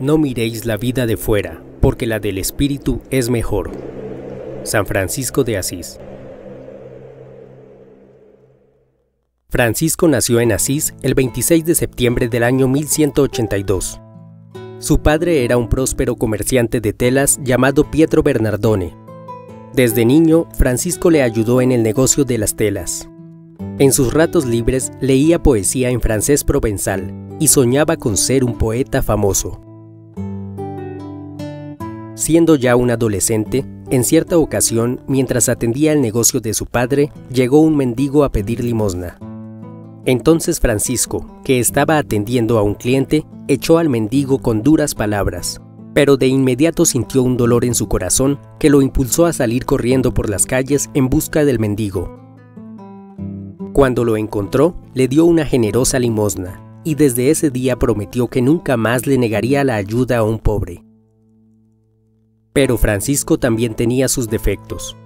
No miréis la vida de fuera, porque la del Espíritu es mejor. San Francisco de Asís. Francisco nació en Asís el 26 de septiembre del año 1182. Su padre era un próspero comerciante de telas llamado Pietro Bernardone. Desde niño, Francisco le ayudó en el negocio de las telas. En sus ratos libres leía poesía en francés provenzal y soñaba con ser un poeta famoso. Siendo ya un adolescente, en cierta ocasión, mientras atendía el negocio de su padre, llegó un mendigo a pedir limosna. Entonces Francisco, que estaba atendiendo a un cliente, echó al mendigo con duras palabras, pero de inmediato sintió un dolor en su corazón que lo impulsó a salir corriendo por las calles en busca del mendigo. Cuando lo encontró, le dio una generosa limosna, y desde ese día prometió que nunca más le negaría la ayuda a un pobre. Pero Francisco también tenía sus defectos.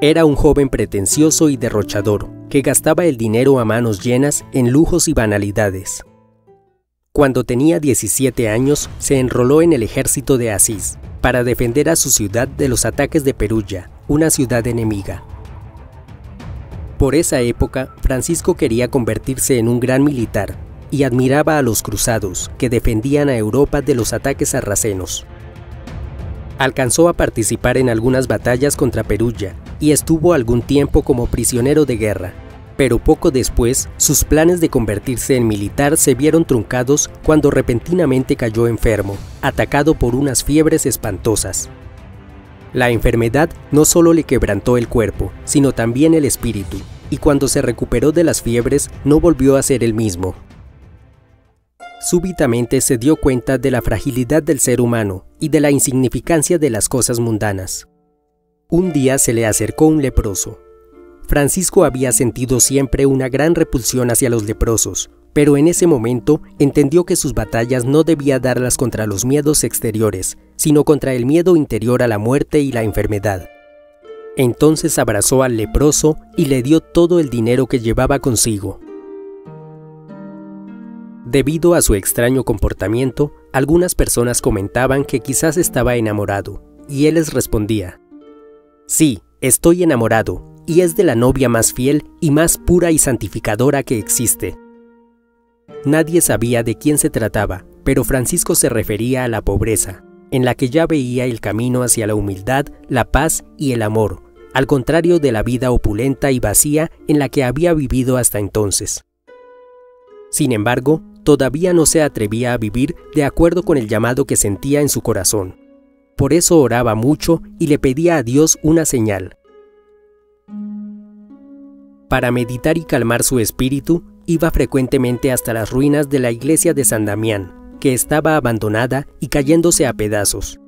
Era un joven pretencioso y derrochador, que gastaba el dinero a manos llenas en lujos y banalidades. Cuando tenía 17 años, se enroló en el ejército de Asís, para defender a su ciudad de los ataques de Perugia, una ciudad enemiga. Por esa época, Francisco quería convertirse en un gran militar y admiraba a los cruzados que defendían a Europa de los ataques sarracenos. Alcanzó a participar en algunas batallas contra Perugia y estuvo algún tiempo como prisionero de guerra, pero poco después sus planes de convertirse en militar se vieron truncados cuando repentinamente cayó enfermo, atacado por unas fiebres espantosas. La enfermedad no solo le quebrantó el cuerpo, sino también el espíritu, y cuando se recuperó de las fiebres no volvió a ser el mismo. Súbitamente se dio cuenta de la fragilidad del ser humano y de la insignificancia de las cosas mundanas. Un día se le acercó un leproso. Francisco había sentido siempre una gran repulsión hacia los leprosos, pero en ese momento entendió que sus batallas no debía darlas contra los miedos exteriores, sino contra el miedo interior a la muerte y la enfermedad. Entonces abrazó al leproso y le dio todo el dinero que llevaba consigo. Debido a su extraño comportamiento, algunas personas comentaban que quizás estaba enamorado, y él les respondía, Sí, estoy enamorado, y es de la novia más fiel y más pura y santificadora que existe. Nadie sabía de quién se trataba, pero Francisco se refería a la pobreza, en la que ya veía el camino hacia la humildad, la paz y el amor, al contrario de la vida opulenta y vacía en la que había vivido hasta entonces. Sin embargo, todavía no se atrevía a vivir de acuerdo con el llamado que sentía en su corazón. Por eso oraba mucho y le pedía a Dios una señal. Para meditar y calmar su espíritu, iba frecuentemente hasta las ruinas de la iglesia de San Damián, que estaba abandonada y cayéndose a pedazos.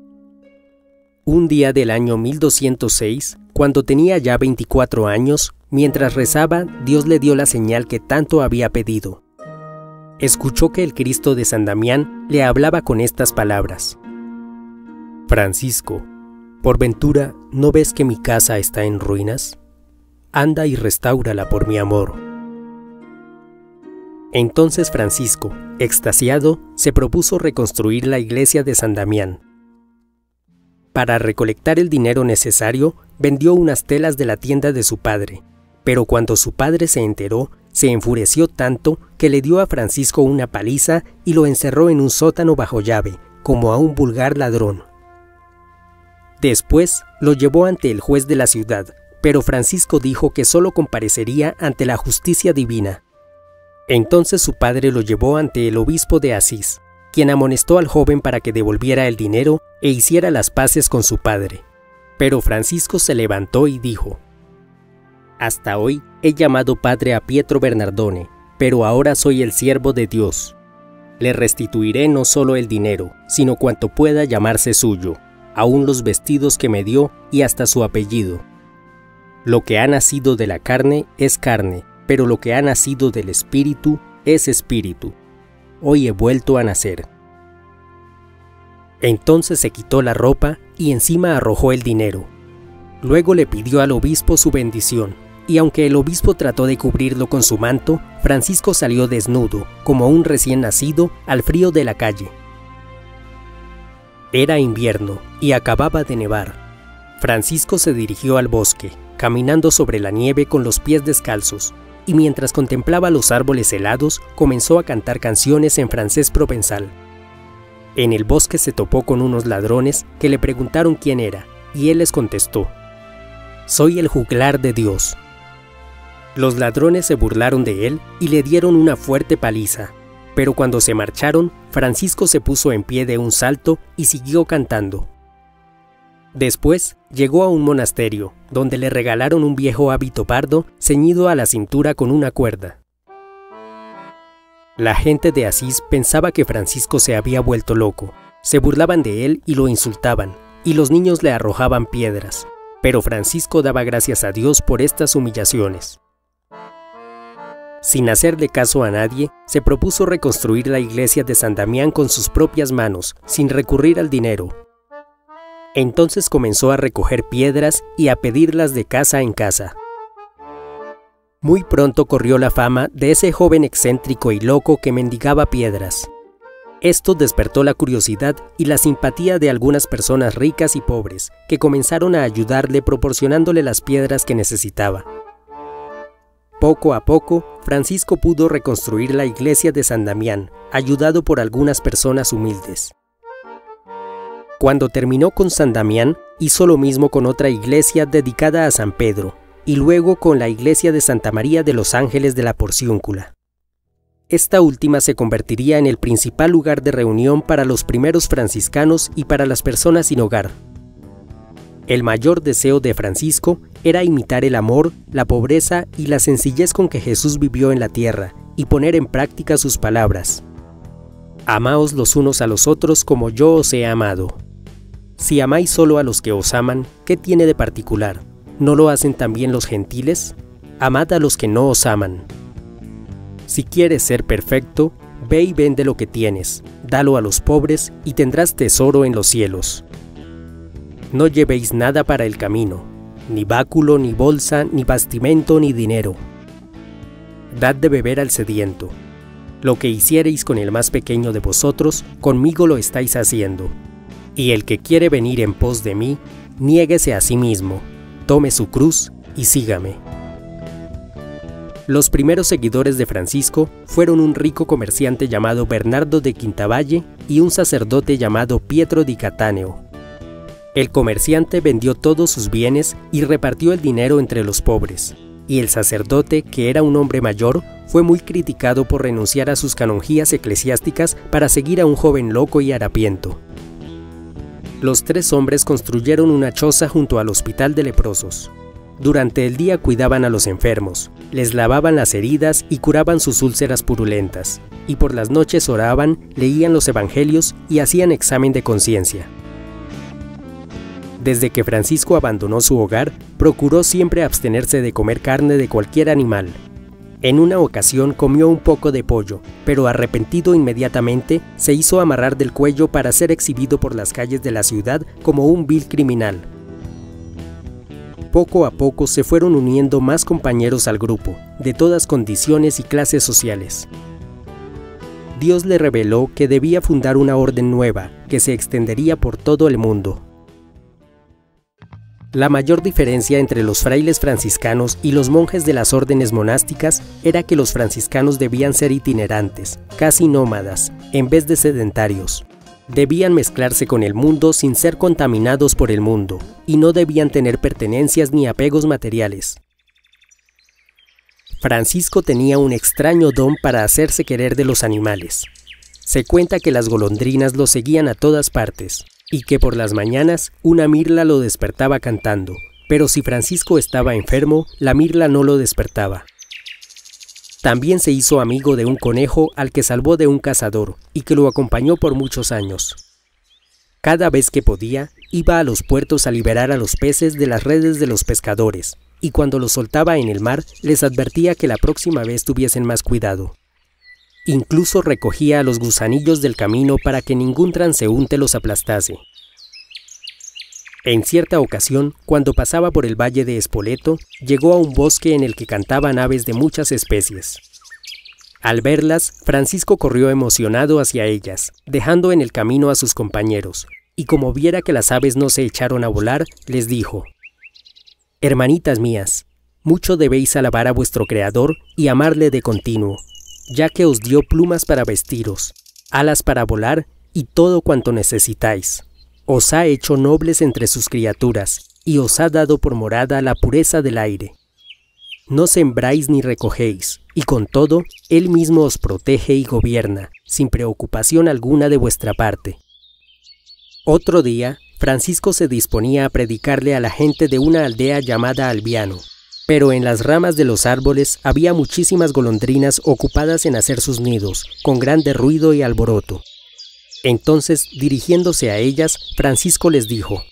Un día del año 1206, cuando tenía ya 24 años, mientras rezaba, Dios le dio la señal que tanto había pedido escuchó que el Cristo de San Damián le hablaba con estas palabras. Francisco, ¿por ventura no ves que mi casa está en ruinas? Anda y restáurala por mi amor. Entonces Francisco, extasiado, se propuso reconstruir la iglesia de San Damián. Para recolectar el dinero necesario, vendió unas telas de la tienda de su padre, pero cuando su padre se enteró, se enfureció tanto que le dio a Francisco una paliza y lo encerró en un sótano bajo llave, como a un vulgar ladrón. Después lo llevó ante el juez de la ciudad, pero Francisco dijo que solo comparecería ante la justicia divina. Entonces su padre lo llevó ante el obispo de Asís, quien amonestó al joven para que devolviera el dinero e hiciera las paces con su padre. Pero Francisco se levantó y dijo, hasta hoy he llamado padre a Pietro Bernardone, pero ahora soy el siervo de Dios. Le restituiré no solo el dinero, sino cuanto pueda llamarse suyo, aun los vestidos que me dio y hasta su apellido. Lo que ha nacido de la carne es carne, pero lo que ha nacido del espíritu es espíritu. Hoy he vuelto a nacer. Entonces se quitó la ropa y encima arrojó el dinero. Luego le pidió al obispo su bendición y aunque el obispo trató de cubrirlo con su manto, Francisco salió desnudo, como un recién nacido, al frío de la calle. Era invierno y acababa de nevar. Francisco se dirigió al bosque, caminando sobre la nieve con los pies descalzos, y mientras contemplaba los árboles helados, comenzó a cantar canciones en francés provenzal. En el bosque se topó con unos ladrones que le preguntaron quién era, y él les contestó, Soy el juglar de Dios. Los ladrones se burlaron de él y le dieron una fuerte paliza, pero cuando se marcharon, Francisco se puso en pie de un salto y siguió cantando. Después llegó a un monasterio, donde le regalaron un viejo hábito pardo ceñido a la cintura con una cuerda. La gente de Asís pensaba que Francisco se había vuelto loco, se burlaban de él y lo insultaban, y los niños le arrojaban piedras, pero Francisco daba gracias a Dios por estas humillaciones. Sin hacerle caso a nadie, se propuso reconstruir la iglesia de San Damián con sus propias manos, sin recurrir al dinero. Entonces comenzó a recoger piedras y a pedirlas de casa en casa. Muy pronto corrió la fama de ese joven excéntrico y loco que mendigaba piedras. Esto despertó la curiosidad y la simpatía de algunas personas ricas y pobres, que comenzaron a ayudarle proporcionándole las piedras que necesitaba. Poco a poco, Francisco pudo reconstruir la iglesia de San Damián, ayudado por algunas personas humildes. Cuando terminó con San Damián, hizo lo mismo con otra iglesia dedicada a San Pedro, y luego con la iglesia de Santa María de los Ángeles de la Porciúncula. Esta última se convertiría en el principal lugar de reunión para los primeros franciscanos y para las personas sin hogar. El mayor deseo de Francisco era imitar el amor, la pobreza y la sencillez con que Jesús vivió en la tierra y poner en práctica sus palabras. Amaos los unos a los otros como yo os he amado. Si amáis solo a los que os aman, ¿qué tiene de particular? ¿No lo hacen también los gentiles? Amad a los que no os aman. Si quieres ser perfecto, ve y vende lo que tienes, dalo a los pobres y tendrás tesoro en los cielos. No llevéis nada para el camino, ni báculo, ni bolsa, ni bastimento, ni dinero. Dad de beber al sediento. Lo que hiciereis con el más pequeño de vosotros, conmigo lo estáis haciendo. Y el que quiere venir en pos de mí, niéguese a sí mismo, tome su cruz y sígame. Los primeros seguidores de Francisco fueron un rico comerciante llamado Bernardo de Quintavalle y un sacerdote llamado Pietro di Catáneo, el comerciante vendió todos sus bienes y repartió el dinero entre los pobres, y el sacerdote, que era un hombre mayor, fue muy criticado por renunciar a sus canonjías eclesiásticas para seguir a un joven loco y harapiento. Los tres hombres construyeron una choza junto al hospital de leprosos. Durante el día cuidaban a los enfermos, les lavaban las heridas y curaban sus úlceras purulentas, y por las noches oraban, leían los evangelios y hacían examen de conciencia. Desde que Francisco abandonó su hogar, procuró siempre abstenerse de comer carne de cualquier animal. En una ocasión comió un poco de pollo, pero arrepentido inmediatamente, se hizo amarrar del cuello para ser exhibido por las calles de la ciudad como un vil criminal. Poco a poco se fueron uniendo más compañeros al grupo, de todas condiciones y clases sociales. Dios le reveló que debía fundar una orden nueva, que se extendería por todo el mundo. La mayor diferencia entre los frailes franciscanos y los monjes de las órdenes monásticas era que los franciscanos debían ser itinerantes, casi nómadas, en vez de sedentarios. Debían mezclarse con el mundo sin ser contaminados por el mundo, y no debían tener pertenencias ni apegos materiales. Francisco tenía un extraño don para hacerse querer de los animales. Se cuenta que las golondrinas lo seguían a todas partes, y que por las mañanas una mirla lo despertaba cantando, pero si Francisco estaba enfermo, la mirla no lo despertaba. También se hizo amigo de un conejo al que salvó de un cazador y que lo acompañó por muchos años. Cada vez que podía, iba a los puertos a liberar a los peces de las redes de los pescadores, y cuando los soltaba en el mar les advertía que la próxima vez tuviesen más cuidado. Incluso recogía a los gusanillos del camino para que ningún transeúnte los aplastase. En cierta ocasión, cuando pasaba por el valle de Espoleto, llegó a un bosque en el que cantaban aves de muchas especies. Al verlas, Francisco corrió emocionado hacia ellas, dejando en el camino a sus compañeros, y como viera que las aves no se echaron a volar, les dijo, Hermanitas mías, mucho debéis alabar a vuestro Creador y amarle de continuo, ya que os dio plumas para vestiros, alas para volar y todo cuanto necesitáis. Os ha hecho nobles entre sus criaturas, y os ha dado por morada la pureza del aire. No sembráis ni recogéis, y con todo, Él mismo os protege y gobierna, sin preocupación alguna de vuestra parte. Otro día, Francisco se disponía a predicarle a la gente de una aldea llamada Albiano, pero en las ramas de los árboles había muchísimas golondrinas ocupadas en hacer sus nidos, con grande ruido y alboroto. Entonces, dirigiéndose a ellas, Francisco les dijo,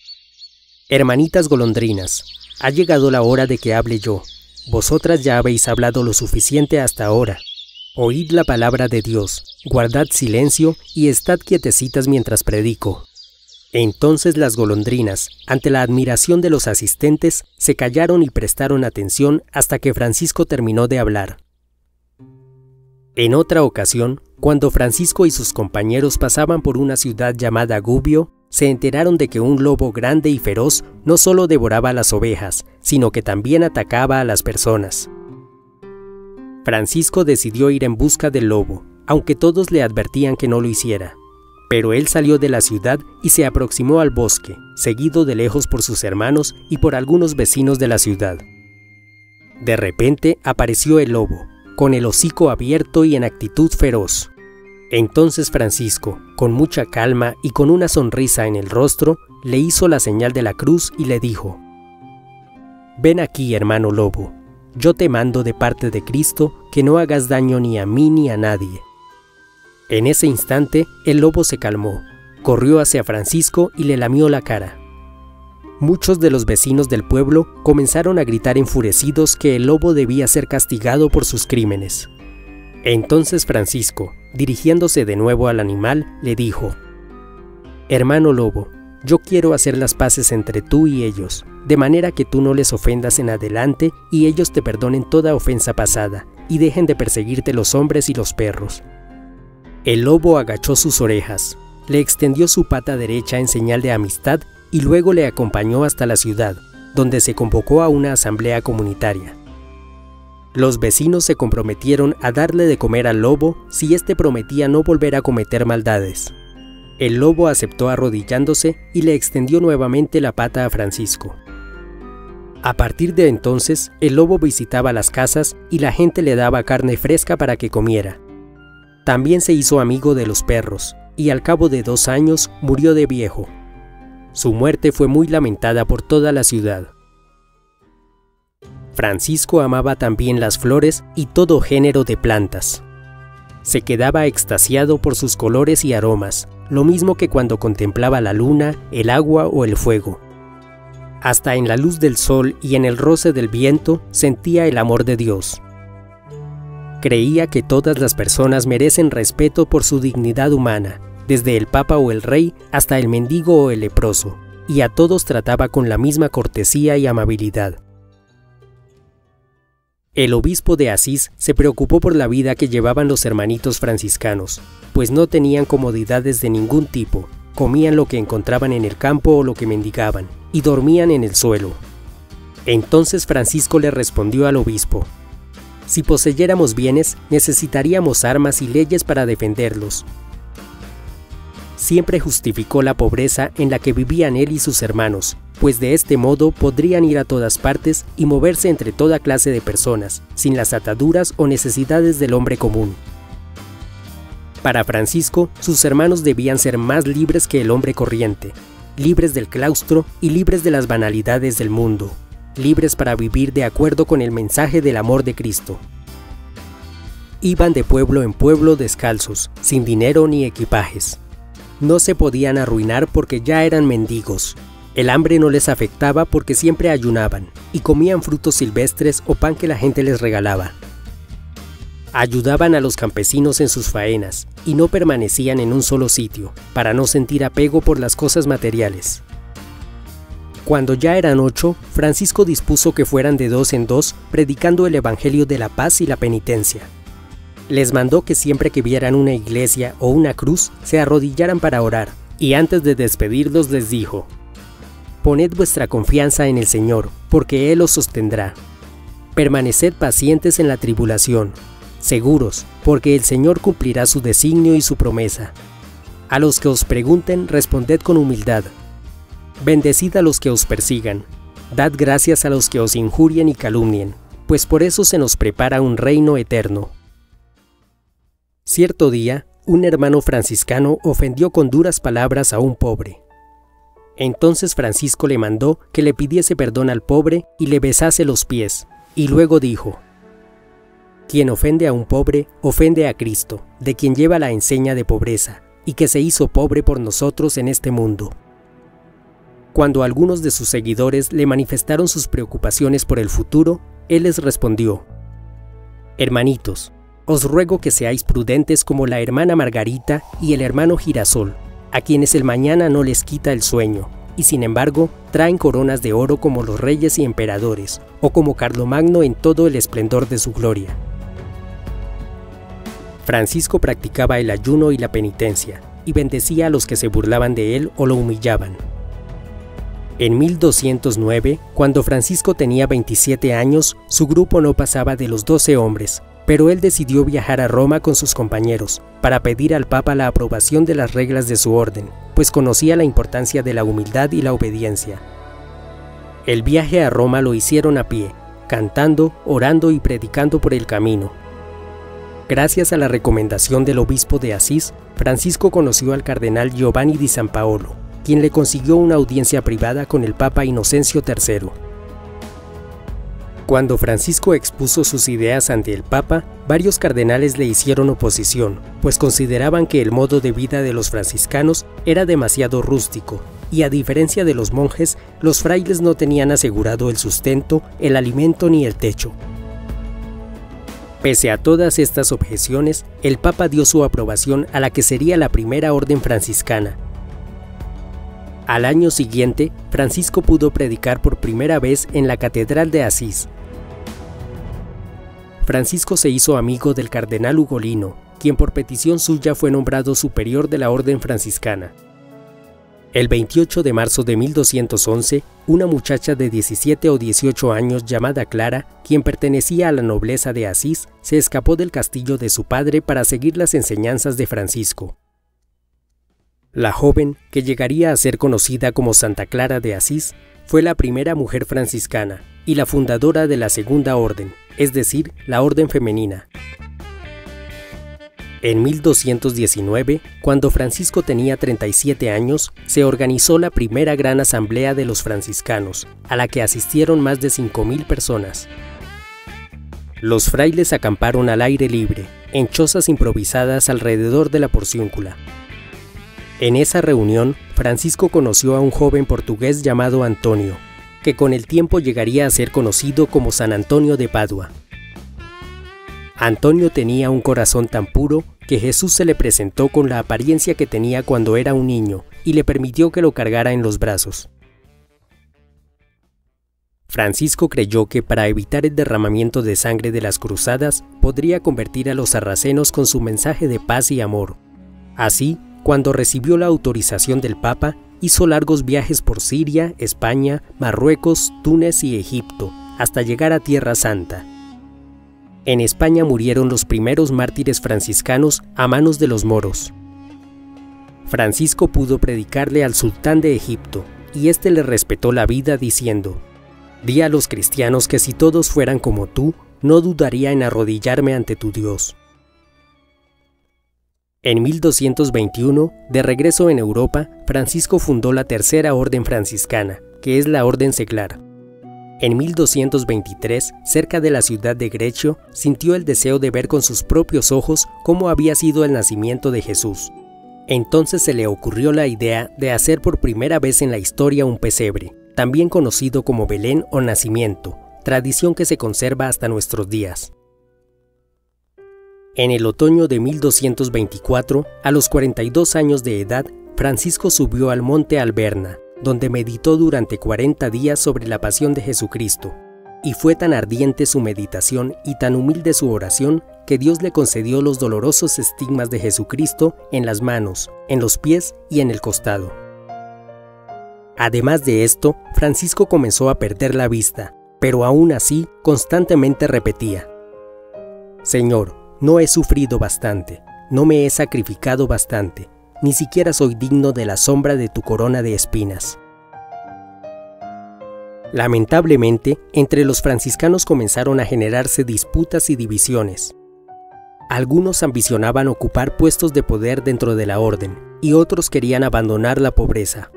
Hermanitas golondrinas, ha llegado la hora de que hable yo. Vosotras ya habéis hablado lo suficiente hasta ahora. Oíd la palabra de Dios, guardad silencio y estad quietecitas mientras predico. Entonces las golondrinas, ante la admiración de los asistentes, se callaron y prestaron atención hasta que Francisco terminó de hablar. En otra ocasión, cuando Francisco y sus compañeros pasaban por una ciudad llamada Gubbio, se enteraron de que un lobo grande y feroz no solo devoraba las ovejas, sino que también atacaba a las personas. Francisco decidió ir en busca del lobo, aunque todos le advertían que no lo hiciera. Pero él salió de la ciudad y se aproximó al bosque, seguido de lejos por sus hermanos y por algunos vecinos de la ciudad. De repente apareció el lobo, con el hocico abierto y en actitud feroz. Entonces Francisco, con mucha calma y con una sonrisa en el rostro, le hizo la señal de la cruz y le dijo, Ven aquí, hermano lobo, yo te mando de parte de Cristo que no hagas daño ni a mí ni a nadie. En ese instante el lobo se calmó, corrió hacia Francisco y le lamió la cara. Muchos de los vecinos del pueblo comenzaron a gritar enfurecidos que el lobo debía ser castigado por sus crímenes. Entonces Francisco, dirigiéndose de nuevo al animal, le dijo, Hermano lobo, yo quiero hacer las paces entre tú y ellos, de manera que tú no les ofendas en adelante y ellos te perdonen toda ofensa pasada, y dejen de perseguirte los hombres y los perros. El lobo agachó sus orejas, le extendió su pata derecha en señal de amistad y luego le acompañó hasta la ciudad, donde se convocó a una asamblea comunitaria. Los vecinos se comprometieron a darle de comer al lobo si éste prometía no volver a cometer maldades. El lobo aceptó arrodillándose y le extendió nuevamente la pata a Francisco. A partir de entonces, el lobo visitaba las casas y la gente le daba carne fresca para que comiera. También se hizo amigo de los perros, y al cabo de dos años murió de viejo. Su muerte fue muy lamentada por toda la ciudad. Francisco amaba también las flores y todo género de plantas. Se quedaba extasiado por sus colores y aromas, lo mismo que cuando contemplaba la luna, el agua o el fuego. Hasta en la luz del sol y en el roce del viento sentía el amor de Dios. Creía que todas las personas merecen respeto por su dignidad humana, desde el papa o el rey hasta el mendigo o el leproso, y a todos trataba con la misma cortesía y amabilidad. El obispo de Asís se preocupó por la vida que llevaban los hermanitos franciscanos, pues no tenían comodidades de ningún tipo, comían lo que encontraban en el campo o lo que mendigaban, y dormían en el suelo. Entonces Francisco le respondió al obispo, Si poseyéramos bienes, necesitaríamos armas y leyes para defenderlos. Siempre justificó la pobreza en la que vivían él y sus hermanos, pues de este modo podrían ir a todas partes y moverse entre toda clase de personas, sin las ataduras o necesidades del hombre común. Para Francisco, sus hermanos debían ser más libres que el hombre corriente, libres del claustro y libres de las banalidades del mundo, libres para vivir de acuerdo con el mensaje del amor de Cristo. Iban de pueblo en pueblo descalzos, sin dinero ni equipajes. No se podían arruinar porque ya eran mendigos, el hambre no les afectaba porque siempre ayunaban y comían frutos silvestres o pan que la gente les regalaba. Ayudaban a los campesinos en sus faenas y no permanecían en un solo sitio para no sentir apego por las cosas materiales. Cuando ya eran ocho, Francisco dispuso que fueran de dos en dos predicando el Evangelio de la paz y la penitencia. Les mandó que siempre que vieran una iglesia o una cruz se arrodillaran para orar Y antes de despedirlos les dijo, Poned vuestra confianza en el Señor, porque Él os sostendrá. Permaneced pacientes en la tribulación, seguros, porque el Señor cumplirá su designio y su promesa. A los que os pregunten, responded con humildad. Bendecid a los que os persigan. Dad gracias a los que os injurien y calumnien, pues por eso se nos prepara un reino eterno. Cierto día, un hermano franciscano ofendió con duras palabras a un pobre. Entonces Francisco le mandó que le pidiese perdón al pobre y le besase los pies, y luego dijo, Quien ofende a un pobre, ofende a Cristo, de quien lleva la enseña de pobreza, y que se hizo pobre por nosotros en este mundo. Cuando algunos de sus seguidores le manifestaron sus preocupaciones por el futuro, él les respondió, Hermanitos, os ruego que seáis prudentes como la hermana Margarita y el hermano Girasol, a quienes el mañana no les quita el sueño, y sin embargo traen coronas de oro como los reyes y emperadores, o como Carlomagno en todo el esplendor de su gloria. Francisco practicaba el ayuno y la penitencia, y bendecía a los que se burlaban de él o lo humillaban. En 1209, cuando Francisco tenía 27 años, su grupo no pasaba de los 12 hombres, pero él decidió viajar a Roma con sus compañeros para pedir al Papa la aprobación de las reglas de su orden, pues conocía la importancia de la humildad y la obediencia. El viaje a Roma lo hicieron a pie, cantando, orando y predicando por el camino. Gracias a la recomendación del obispo de Asís, Francisco conoció al cardenal Giovanni di San Paolo, quien le consiguió una audiencia privada con el Papa Inocencio III. Cuando Francisco expuso sus ideas ante el Papa, varios cardenales le hicieron oposición, pues consideraban que el modo de vida de los franciscanos era demasiado rústico, y a diferencia de los monjes, los frailes no tenían asegurado el sustento, el alimento ni el techo. Pese a todas estas objeciones, el Papa dio su aprobación a la que sería la primera orden franciscana. Al año siguiente, Francisco pudo predicar por primera vez en la Catedral de Asís, Francisco se hizo amigo del cardenal Ugolino, quien por petición suya fue nombrado superior de la orden franciscana. El 28 de marzo de 1211, una muchacha de 17 o 18 años llamada Clara, quien pertenecía a la nobleza de Asís, se escapó del castillo de su padre para seguir las enseñanzas de Francisco. La joven, que llegaría a ser conocida como Santa Clara de Asís, fue la primera mujer franciscana y la fundadora de la Segunda Orden, es decir, la orden femenina. En 1219, cuando Francisco tenía 37 años, se organizó la primera gran asamblea de los franciscanos, a la que asistieron más de 5.000 personas. Los frailes acamparon al aire libre, en chozas improvisadas alrededor de la porciúncula. En esa reunión, Francisco conoció a un joven portugués llamado Antonio, que con el tiempo llegaría a ser conocido como San Antonio de Padua. Antonio tenía un corazón tan puro que Jesús se le presentó con la apariencia que tenía cuando era un niño y le permitió que lo cargara en los brazos. Francisco creyó que para evitar el derramamiento de sangre de las cruzadas podría convertir a los sarracenos con su mensaje de paz y amor. Así, cuando recibió la autorización del Papa, hizo largos viajes por Siria, España, Marruecos, Túnez y Egipto, hasta llegar a Tierra Santa. En España murieron los primeros mártires franciscanos a manos de los moros. Francisco pudo predicarle al sultán de Egipto, y éste le respetó la vida diciendo, Di a los cristianos que si todos fueran como tú, no dudaría en arrodillarme ante tu Dios. En 1221, de regreso en Europa, Francisco fundó la Tercera Orden Franciscana, que es la Orden Seglar. En 1223, cerca de la ciudad de Grecio, sintió el deseo de ver con sus propios ojos cómo había sido el nacimiento de Jesús. Entonces se le ocurrió la idea de hacer por primera vez en la historia un pesebre, también conocido como Belén o nacimiento, tradición que se conserva hasta nuestros días. En el otoño de 1224, a los 42 años de edad, Francisco subió al monte Alberna, donde meditó durante 40 días sobre la pasión de Jesucristo. Y fue tan ardiente su meditación y tan humilde su oración que Dios le concedió los dolorosos estigmas de Jesucristo en las manos, en los pies y en el costado. Además de esto, Francisco comenzó a perder la vista, pero aún así constantemente repetía, Señor, no he sufrido bastante, no me he sacrificado bastante, ni siquiera soy digno de la sombra de tu corona de espinas. Lamentablemente, entre los franciscanos comenzaron a generarse disputas y divisiones. Algunos ambicionaban ocupar puestos de poder dentro de la orden y otros querían abandonar la pobreza.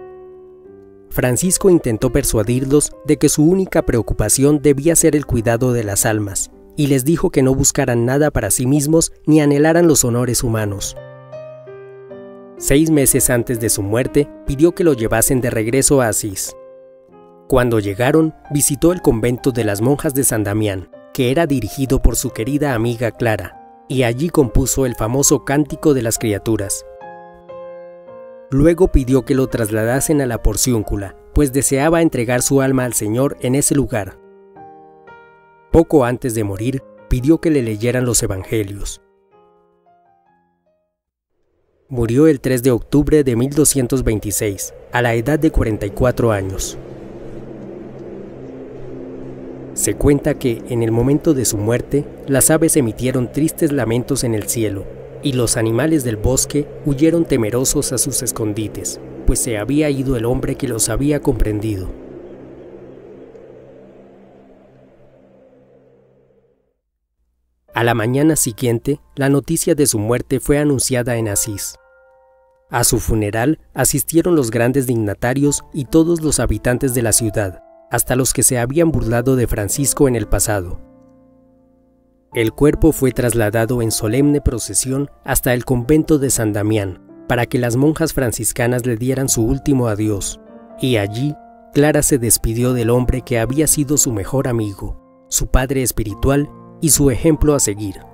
Francisco intentó persuadirlos de que su única preocupación debía ser el cuidado de las almas, y les dijo que no buscaran nada para sí mismos ni anhelaran los honores humanos. Seis meses antes de su muerte, pidió que lo llevasen de regreso a Asís. Cuando llegaron, visitó el convento de las monjas de San Damián, que era dirigido por su querida amiga Clara, y allí compuso el famoso Cántico de las Criaturas. Luego pidió que lo trasladasen a la Porciúncula, pues deseaba entregar su alma al Señor en ese lugar. Poco antes de morir, pidió que le leyeran los Evangelios. Murió el 3 de octubre de 1226, a la edad de 44 años. Se cuenta que, en el momento de su muerte, las aves emitieron tristes lamentos en el cielo, y los animales del bosque huyeron temerosos a sus escondites, pues se había ido el hombre que los había comprendido. A la mañana siguiente, la noticia de su muerte fue anunciada en Asís. A su funeral asistieron los grandes dignatarios y todos los habitantes de la ciudad, hasta los que se habían burlado de Francisco en el pasado. El cuerpo fue trasladado en solemne procesión hasta el convento de San Damián, para que las monjas franciscanas le dieran su último adiós, y allí Clara se despidió del hombre que había sido su mejor amigo, su padre espiritual y su ejemplo a seguir.